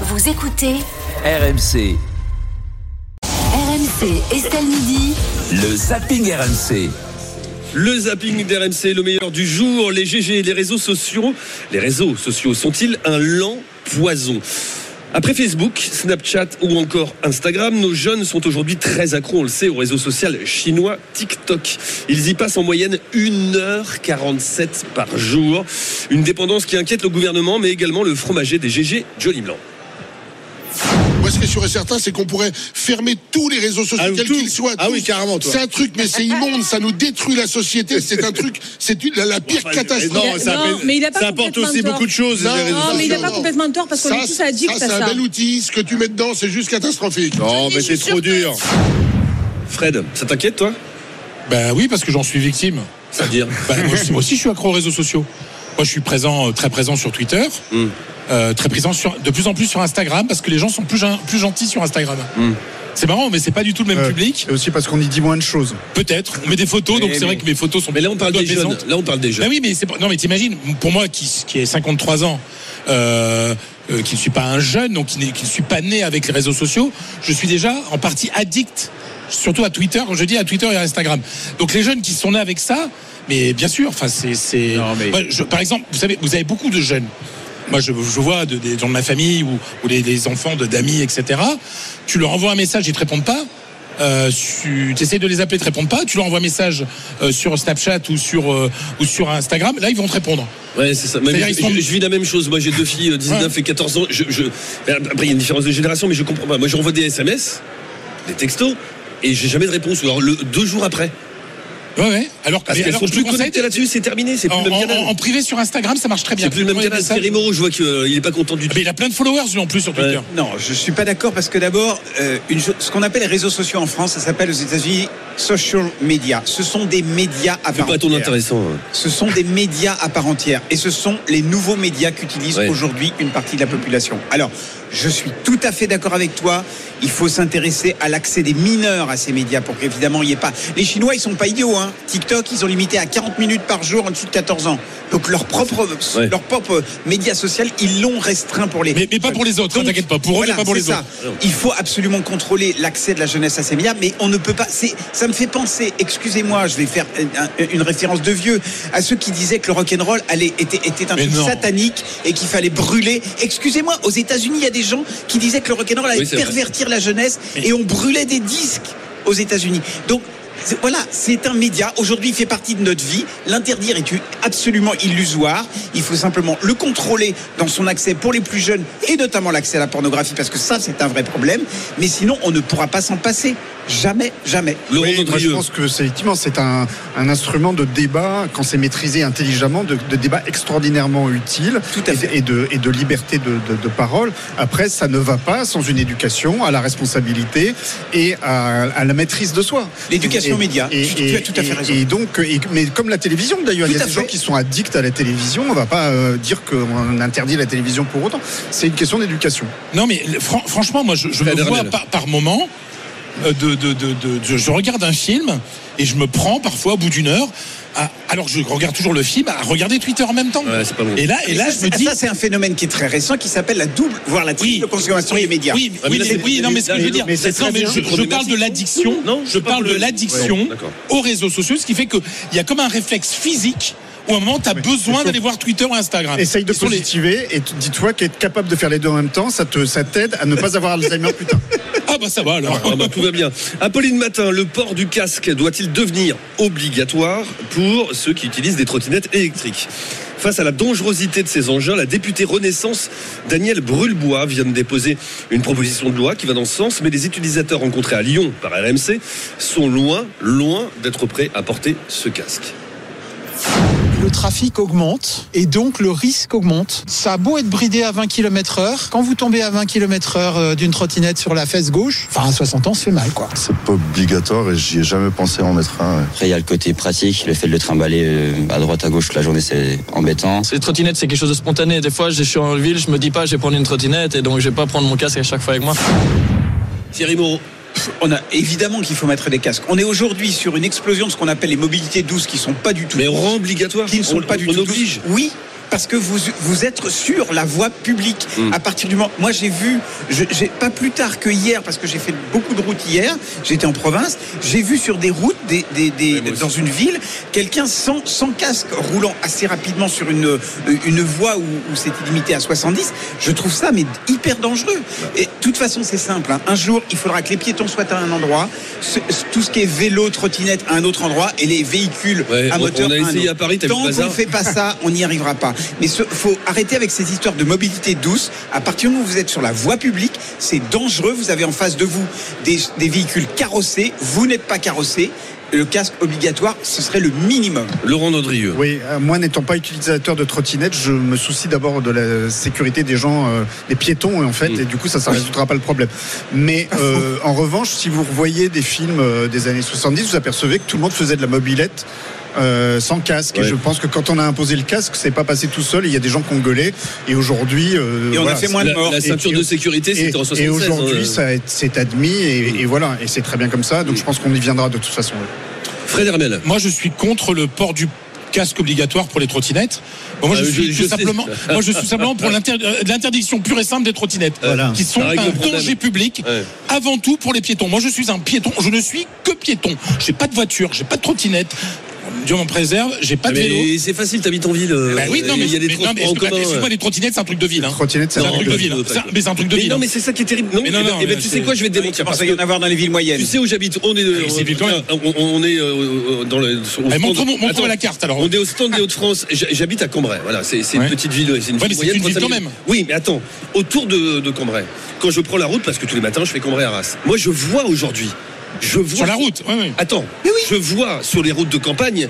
Vous écoutez RMC, RMC Estelle Midi. le zapping RMC. Le zapping d'RMC, le meilleur du jour. Les GG, les réseaux sociaux, les réseaux sociaux sont-ils un lent poison? Après Facebook, Snapchat ou encore Instagram, nos jeunes sont aujourd'hui très accros, on le sait, au réseau social chinois TikTok. Ils y passent en moyenne 1h47 par jour. Une dépendance qui inquiète le gouvernement, mais également le fromager des GG, Johnny Blanc. Moi, ce qui est sûr et certain, c'est qu'on pourrait fermer tous les réseaux sociaux, Ah, quels qu'ils soient. Ah tous. oui, carrément, toi. C'est un truc, mais c'est immonde, ça nous détruit la société. C'est un truc, c'est la, la pire Enfin, catastrophe. Non, ça, Non, mais il a pas ça apporte complètement aussi tort. beaucoup de choses. Non, les réseaux Non, mais il n'a pas complètement tort parce qu'on est tous addicts ça, à c'est un ça. bel outil. Ce que tu mets dedans, c'est juste catastrophique. Non, mais c'est trop dur. Fred, ça t'inquiète toi? Ben oui, parce que j'en suis victime. C'est-à-dire? Ben, moi, aussi, je suis accro aux réseaux sociaux. Moi, je suis présent, euh, très présent sur Twitter, Mm. Euh, très présent sur, de plus en plus sur Instagram, parce que les gens sont plus, plus gentils sur Instagram. Mm. C'est marrant, mais c'est pas du tout le même Euh, public. Et aussi parce qu'on y dit moins de choses. Peut-être. On met des photos, donc Mais- c'est vrai que mes photos sont Mais là on parle des jeunes. Là on parle des jeunes. Ben oui, mais c'est non, mais t'imagines, pour moi qui, qui ai 53 ans, euh, euh, qui ne suis pas un jeune, donc qui, ne suis pas né avec les réseaux sociaux, je suis déjà en partie addict, surtout à Twitter. Quand je dis à Twitter et à Instagram. Donc les jeunes qui sont nés avec ça, mais bien sûr, enfin c'est, mais- par exemple, vous savez, vous avez beaucoup de jeunes. Moi, je, je vois de- des gens de ma famille ou, ou les, les enfants de d'amis, etc. Tu leur envoies un message, ils te répondent pas. Euh, tu essaies de les appeler, ils te répondent pas. Tu leur envoies un message euh, sur Snapchat ou sur euh, ou sur Instagram. Là, ils vont te répondre. Ouais, c'est ça. Je, sont- je- je vis la même chose. Moi, j'ai deux filles, euh, 19 et 14 ans. Je- Après, il y a une différence de génération, mais je comprends pas. Moi, j'envoie des SMS, des textos, et j'ai jamais de réponse. Ou alors le, deux jours après. Ouais, ouais. Alors, Parce qu'elles sont plus connectées là-dessus, c'est terminé. C'est plus en, le même canal. en privé sur Instagram, ça marche très bien. C'est plus le même canal. Thierry Moreau, je vois qu'il est pas content du tout. Mais il a plein de followers lui en plus sur Twitter. Non, je suis pas d'accord parce que d'abord, euh, ce qu'on appelle les réseaux sociaux en France, ça s'appelle aux États-Unis social media. Ce sont des médias à part pas ton intéressant. hein. Ce sont des médias à part entière et ce sont les nouveaux médias qu'utilise Ouais. aujourd'hui une partie de la population. Alors, je suis tout à fait d'accord avec toi. Il faut s'intéresser à l'accès des mineurs à ces médias pour qu'évidemment il n'y ait pas. Les Chinois, ils sont pas idiots. Hein. TikTok, ils ont limité à 40 minutes par jour en dessous de 14 ans. Donc leur propre, Ouais. leur propre média social, ils l'ont restreint pour les. Mais, mais pas pour les autres, hein, t'inquiète pas. Pour eux, voilà, mais pas pour les ça. autres. Il faut absolument contrôler l'accès de la jeunesse à ces médias, mais on ne peut pas. c'est- Ça me fait penser, excusez-moi, je vais faire un- une référence de vieux, à ceux qui disaient que le rock'n'roll était, était un truc satanique et qu'il fallait brûler. Excusez-moi, aux États-Unis, il y a des gens qui disaient que le rock'n'roll allait Oui, c'est vrai. pervertir la jeunesse et on brûlait des disques aux États-Unis. Donc voilà, c'est un média. Aujourd'hui, il fait partie de notre vie. L'interdire est absolument illusoire. Il faut simplement le contrôler dans son accès pour les plus jeunes et notamment l'accès à la pornographie parce que ça, c'est un vrai problème. Mais sinon, on ne pourra pas s'en passer. Jamais, jamais. Oui, moi, je pense que c'est effectivement c'est un, un instrument de débat quand c'est maîtrisé intelligemment, de, de débat extraordinairement utile Tout à et, de, et de liberté de, de- de parole. Après, ça ne va pas sans une éducation à la responsabilité et à, à la maîtrise de soi. L'éducation Et- média. Et, Tu- tu as tout à fait et- raison. Et donc, et- mais comme la télévision d'ailleurs, il y a des fait. gens qui sont addicts à la télévision. On va pas euh, dire qu'on interdit la télévision pour autant. C'est une question d'éducation. Non, mais fran- franchement, moi, je, je me vois par moment. Euh, De, de, de, de- de- je regarde un film et je me prends parfois au bout d'une heure, à- alors que je regarde toujours le film, à regarder Twitter en même temps. Ouais, c'est pas bon. Et là, et là, ça, je me c'est- dis. ça, c'est un phénomène qui est très récent qui s'appelle la double, voire la triple consommation des médias. Oui, mais oui, là, oui, non, mais ce que je veux dire, mais non, mais je, je parle de l'addiction. Non, je parle de l'addiction Ouais, aux réseaux sociaux, ce qui fait qu'il y a comme un réflexe physique où à un moment, tu as besoin d'aller voir Twitter ou Instagram. Essaye de les- positiver et dis-toi qu'être capable de faire les deux en même temps, ça te ça t'aide à ne pas avoir Alzheimer plus tard. Ah bah ça va alors. Ah bah, tout va bien. Apolline Matin, le port du casque doit-il devenir obligatoire pour ceux qui utilisent des trottinettes électriques? Face à la dangerosité de ces engins, la députée Renaissance Danielle Brulebois vient de déposer une proposition de loi qui va dans ce sens, mais les utilisateurs rencontrés à Lyon par RMC sont loin, loin d'être prêts à porter ce casque. Le trafic augmente et donc le risque augmente. Ça a beau être bridé à 20 km heure, quand vous tombez à 20 km heure euh, d'une trottinette sur la fesse gauche, enfin à 60 ans, ça fait mal quoi. C'est pas obligatoire et j'y ai jamais pensé à en mettre un. ouais. Après, il y a le côté pratique, le fait de le trimballer euh, à droite, à gauche toute la journée, c'est embêtant. Les trottinettes, c'est quelque chose de spontané. Des fois, je suis en ville, je me dis pas, je vais prendre une trottinette et donc je vais pas prendre mon casque à chaque fois avec moi. Thierry Moreau. On a évidemment qu'il faut mettre des casques. On est aujourd'hui sur une explosion de ce qu'on appelle les mobilités douces qui sont pas du tout Mais rend obligatoire. qui ne sont on, pas du on tout oblige. douces. Oui, parce que vous, vous êtes sur la voie publique. Mm. À partir du moment, moi j'ai vu, je- j'ai pas plus tard que hier, parce que j'ai fait beaucoup de routes hier, j'étais en province, j'ai vu sur des routes, des, des- des- dans une ville, quelqu'un sans, sans casque roulant assez rapidement sur une, une voie où, où c'était limité à 70. Je trouve ça mais hyper dangereux. Et de toute façon, c'est simple. hein. Un jour, il faudra que les piétons soient à un endroit, ce- tout ce qui est vélo, trottinette à un autre endroit, et les véhicules Ouais, à moteur on a à un Paris, Tant qu'on ne fait pas ça, on n'y arrivera pas. Mais il faut arrêter avec ces histoires de mobilité douce. À partir du moment où vous êtes sur la voie publique, c'est dangereux. Vous avez en face de vous des, des véhicules carrossés. Vous n'êtes pas carrossé. Le casque obligatoire, ce serait le minimum. Laurent Nodrieux. Oui, euh, moi n'étant pas utilisateur de trottinette, je me soucie d'abord de la sécurité des gens, euh, des piétons en fait, Mm. et du coup ça, ça résoudra pas le problème. Mais euh, en revanche, si vous revoyez des films euh, des années 70, vous apercevez que tout le monde faisait de la mobilette. Euh, sans casque. Ouais. Et je pense que quand on a imposé le casque, c'est pas passé tout seul. Il y a des gens qui ont gueulé. Et aujourd'hui, euh, Et on a voilà, fait moins de La, morts. la ceinture Et- de sécurité, et, c'était en 76. et aujourd'hui, ça est- c'est admis et, et voilà, et c'est très bien comme ça. Donc Mm. je pense qu'on y viendra de toute façon. Fred Hermel. Moi, je suis contre le port du casque obligatoire pour les trottinettes. Bon, moi, je Ah, suis je- sais. simplement, moi, je suis simplement pour l'inter- euh, l'interdiction pure et simple des trottinettes, Voilà. qui sont un danger public. Ouais. Avant tout pour les piétons. Moi, je suis un piéton. Je ne suis que piéton. J'ai pas de voiture, j'ai pas de trottinette. Dieu m'en préserve. J'ai pas de vélo. Mais c'est facile, t'habites en ville. euh, Bah oui, non, mais, il y a des mais mais en excuse-moi, les trottinettes, c'est un truc de ville. Hein. Trottinette, c'est un un truc de ville. un- Mais c'est un truc de Mais ville. non, mais c'est ça qui est terrible. Non, Mais non, eh ben- non, eh ben, mais tu sais quoi, je vais te Je démentir. Parce qu'il y en a voir dans les villes moyennes. tu sais où j'habite On est, on, dans le. au stand- montre-moi la carte alors. On est au stand des Hauts-de-France. J'ha- J'habite à Cambrai. Voilà, c'est une petite ville. C'est une mais ville c'est moyenne. une ville 300 000. quand même. Oui, mais attends. Autour de, de Cambrai, quand je prends la route, parce que tous les matins, je fais Cambrai à Arras. Moi, je vois aujourd'hui. Je vois. Sur la route. ouais, ouais. Attends, je vois sur les routes de campagne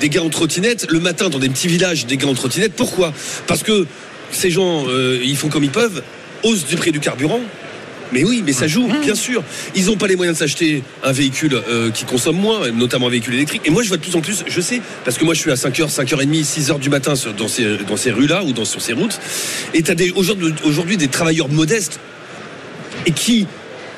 des gars en trottinette le matin dans des petits villages, des gars en trottinette. Pourquoi? Parce que ces gens, euh, ils font comme ils peuvent, hausse du prix du carburant. Mais oui, mais ça joue, bien sûr. Ils n'ont pas les moyens de s'acheter un véhicule euh, qui consomme moins, notamment un véhicule électrique. Et moi, je vois de plus en plus, je sais, parce que moi, je suis à 5h, 5h30, 6h du matin sur- dans ces, dans ces rues-là ou dans, sur ces routes. Et tu as des, aujourd'hui, aujourd'hui des travailleurs modestes et qui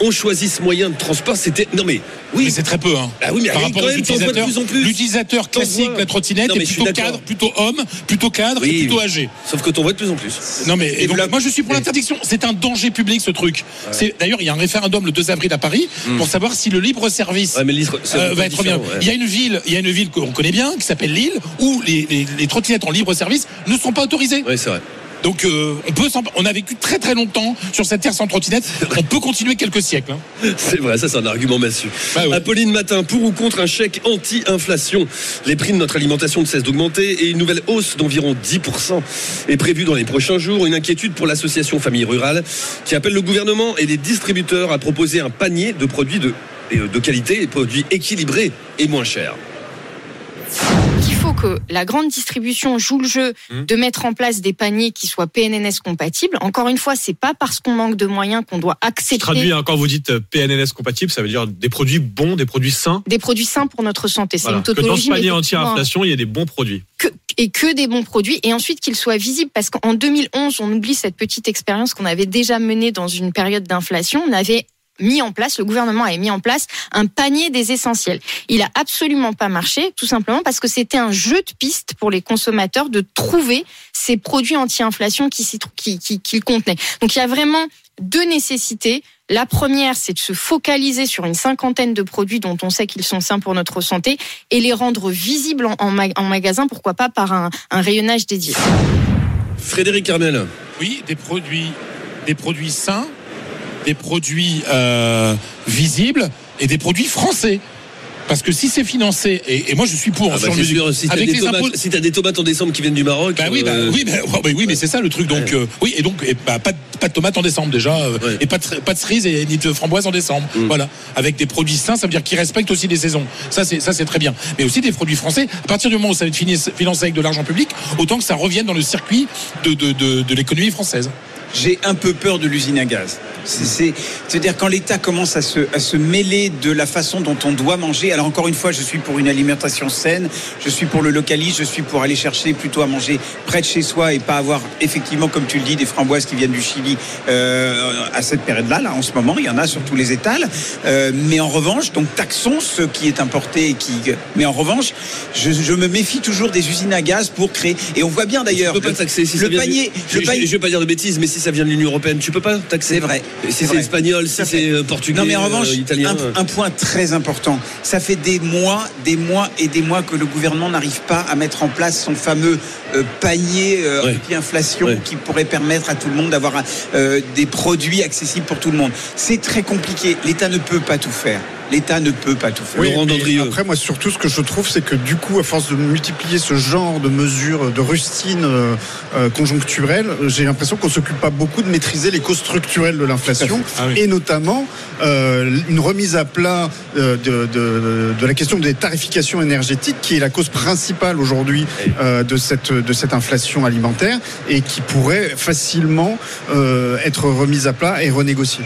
ont choisi ce moyen de transport. C'était. Non, mais oui. Mais c'est très peu. Hein. Ah oui, mais Par quand rapport même, vois de plus en plus. l'utilisateur classique la trottinette est plutôt cadre, plutôt homme, plutôt cadre Oui, et plutôt âgé. Sauf que t'en vois de plus en plus. Non mais et donc, moi je suis pour l'interdiction. C'est un danger public ce truc. C'est d'ailleurs il y a un référendum le 2 avril à Paris pour savoir si le libre service Hmm. Ouais, mais euh, va être bien. ouais. Il y a une ville, il y a une ville qu'on connaît bien qui s'appelle Lille où les, les, les trottinettes en libre service ne sont pas autorisées. Oui, c'est vrai. Donc euh, on peut s'en- on a vécu très très longtemps sur cette terre sans trottinette. On peut continuer quelques siècles. hein. C'est vrai, ça c'est un argument massu. Bah ouais. Apolline Matin, pour ou contre un chèque anti-inflation? Les prix de notre alimentation ne cessent d'augmenter et une nouvelle hausse d'environ 10% est prévue dans les prochains jours. Une inquiétude pour l'association Famille Rurale qui appelle le gouvernement et les distributeurs à proposer un panier de produits de, euh, de qualité et produits équilibrés et moins chers. Que la grande distribution joue le jeu Mmh. de mettre en place des paniers qui soient PNNS compatibles. Encore une fois, c'est pas parce qu'on manque de moyens qu'on doit accepter Traduit, hein, quand vous dites euh, PNNS compatible, ça veut dire des produits bons, des produits sains. des produits sains pour notre santé. C'est Voilà. une Que dans ce tautologie. panier anti-inflation, il y a des bons produits. que- et que des bons produits et ensuite qu'ils soient visibles parce qu'en 2011 on oublie cette petite expérience qu'on avait déjà menée dans une période d'inflation on avait mis en place, le gouvernement avait mis en place un panier des essentiels. Il a absolument pas marché, tout simplement parce que c'était un jeu de piste pour les consommateurs de trouver ces produits anti-inflation qui, s'y trou- qui, qui, qui le contenaient. Donc il y a vraiment deux nécessités. La première, c'est de se focaliser sur une cinquantaine de produits dont on sait qu'ils sont sains pour notre santé et les rendre visibles en, en ma- en magasin, pourquoi pas par un, un rayonnage dédié. Frédéric Armel. Oui, des produits, des produits sains, des produits euh, visibles et des produits français. Parce que si c'est financé, et, et moi je suis pour Ah bah, sur c'est le sûr, si t'as avec des, les tomates, impôts. si t'as des tomates en décembre qui viennent du Maroc. Bah oui, bah, euh, oui, bah, oui, mais c'est ça le truc. Donc, euh, oui, et donc, et, pas, de, pas de tomates en décembre déjà, Ouais. et pas de, pas de cerises et ni de framboises en décembre. Mm. Voilà, avec des produits sains, ça veut dire qu'ils respectent aussi les saisons. Ça, c'est ça, c'est très bien. Mais aussi des produits français. À partir du moment où ça va être financé avec de l'argent public, autant que ça revienne dans le circuit de, de, de, de l'économie française. J'ai un peu peur de l'usine à gaz. C'est- C'est, c'est-à-dire quand l'État commence à se, à se mêler de la façon dont on doit manger. Alors encore une fois, je suis pour une alimentation saine, je suis pour le localisme, je suis pour aller chercher plutôt à manger près de chez soi et pas avoir effectivement, comme tu le dis, des framboises qui viennent du Chili euh, à cette période-là. Là, en ce moment, il y en a sur tous les étals. Euh, mais en revanche, donc taxons ce qui est importé. Et qui... Mais en revanche, je, je me méfie toujours des usines à gaz pour créer. Et on voit bien d'ailleurs. Si le panier, Je, le panier. je vais pas dire de bêtises, mais si ça vient de l'Union européenne, tu peux pas taxer. C'est vrai. Si C'est espagnol, si c'est euh, portugais, Non mais en revanche, euh, italien. un, un point très important. Ça fait des mois, des mois et des mois que le gouvernement n'arrive pas à mettre en place son fameux euh, panier euh, Ouais. anti-inflation Ouais. qui pourrait permettre à tout le monde d'avoir euh, des produits accessibles pour tout le monde. C'est très compliqué. L'État ne peut pas tout faire. L'État ne peut pas tout faire. Oui, Laurent mais Dandrieux. après, moi, surtout, ce que je trouve, c'est que du coup, à force de multiplier ce genre de mesures, de rustines euh, euh, conjoncturelles, j'ai l'impression qu'on s'occupe pas beaucoup de maîtriser les causes structurelles de l'inflation, Ah oui. et notamment euh, une remise à plat euh, de, de- de la question des tarifications énergétiques, qui est la cause principale aujourd'hui euh, de cette de cette inflation alimentaire, et qui pourrait facilement euh, être remise à plat et renégociée.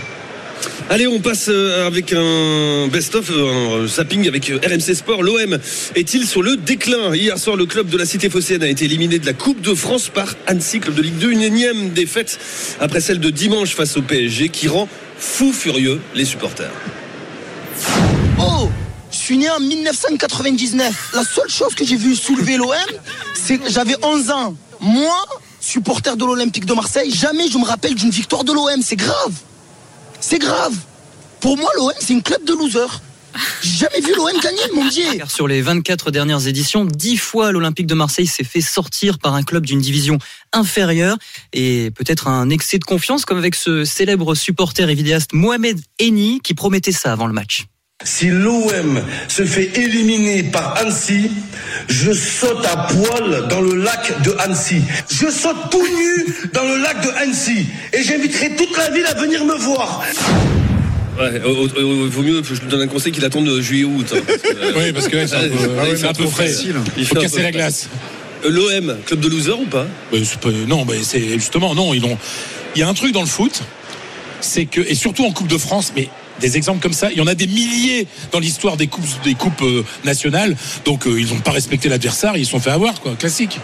Allez, on passe euh, avec un best-of, euh, un zapping avec euh, RMC Sport. L'OM est-il sur le déclin? Hier soir, le club de la Cité phocéenne a été éliminé de la Coupe de France par Annecy, club de Ligue 2. Une énième défaite après celle de dimanche face au PSG qui rend fou furieux les supporters. Oh Je suis né en 1999. La seule chose que j'ai vu soulever l'OM, c'est que j'avais 11 ans. Moi, supporter de l'Olympique de Marseille, jamais je me rappelle d'une victoire de l'OM. C'est grave. C'est grave. Pour moi, l'OM, c'est une club de losers. J'ai jamais vu l'OM gagner, mon Dieu. Car sur les 24 dernières éditions, 10 fois l'Olympique de Marseille s'est fait sortir par un club d'une division inférieure et peut-être un excès de confiance comme avec ce célèbre supporter et vidéaste Mohamed Eni qui promettait ça avant le match. Si l'OM se fait éliminer par Annecy, je saute à poil dans le lac de Annecy. Je saute tout nu dans le lac de Annecy. Et j'inviterai toute la ville à venir me voir. Ouais, au- au- au- vaut mieux, je te donne un conseil qu'il attende juillet-août. hein, euh, Oui, parce que ouais, c'est un peu, Ah ouais, c'est un peu trop frais. facile. Il faut casser peu la glace. Euh, L'OM, club de loser ou pas? Ben, pas- non, ben, c'est justement non. Ils ont. Il y a un truc dans le foot, c'est que et surtout en Coupe de France, mais des exemples comme ça, il y en a des milliers dans l'histoire des coupes des coupes euh, nationales. Donc euh, ils n'ont pas respecté l'adversaire, ils se sont fait avoir quoi, classique.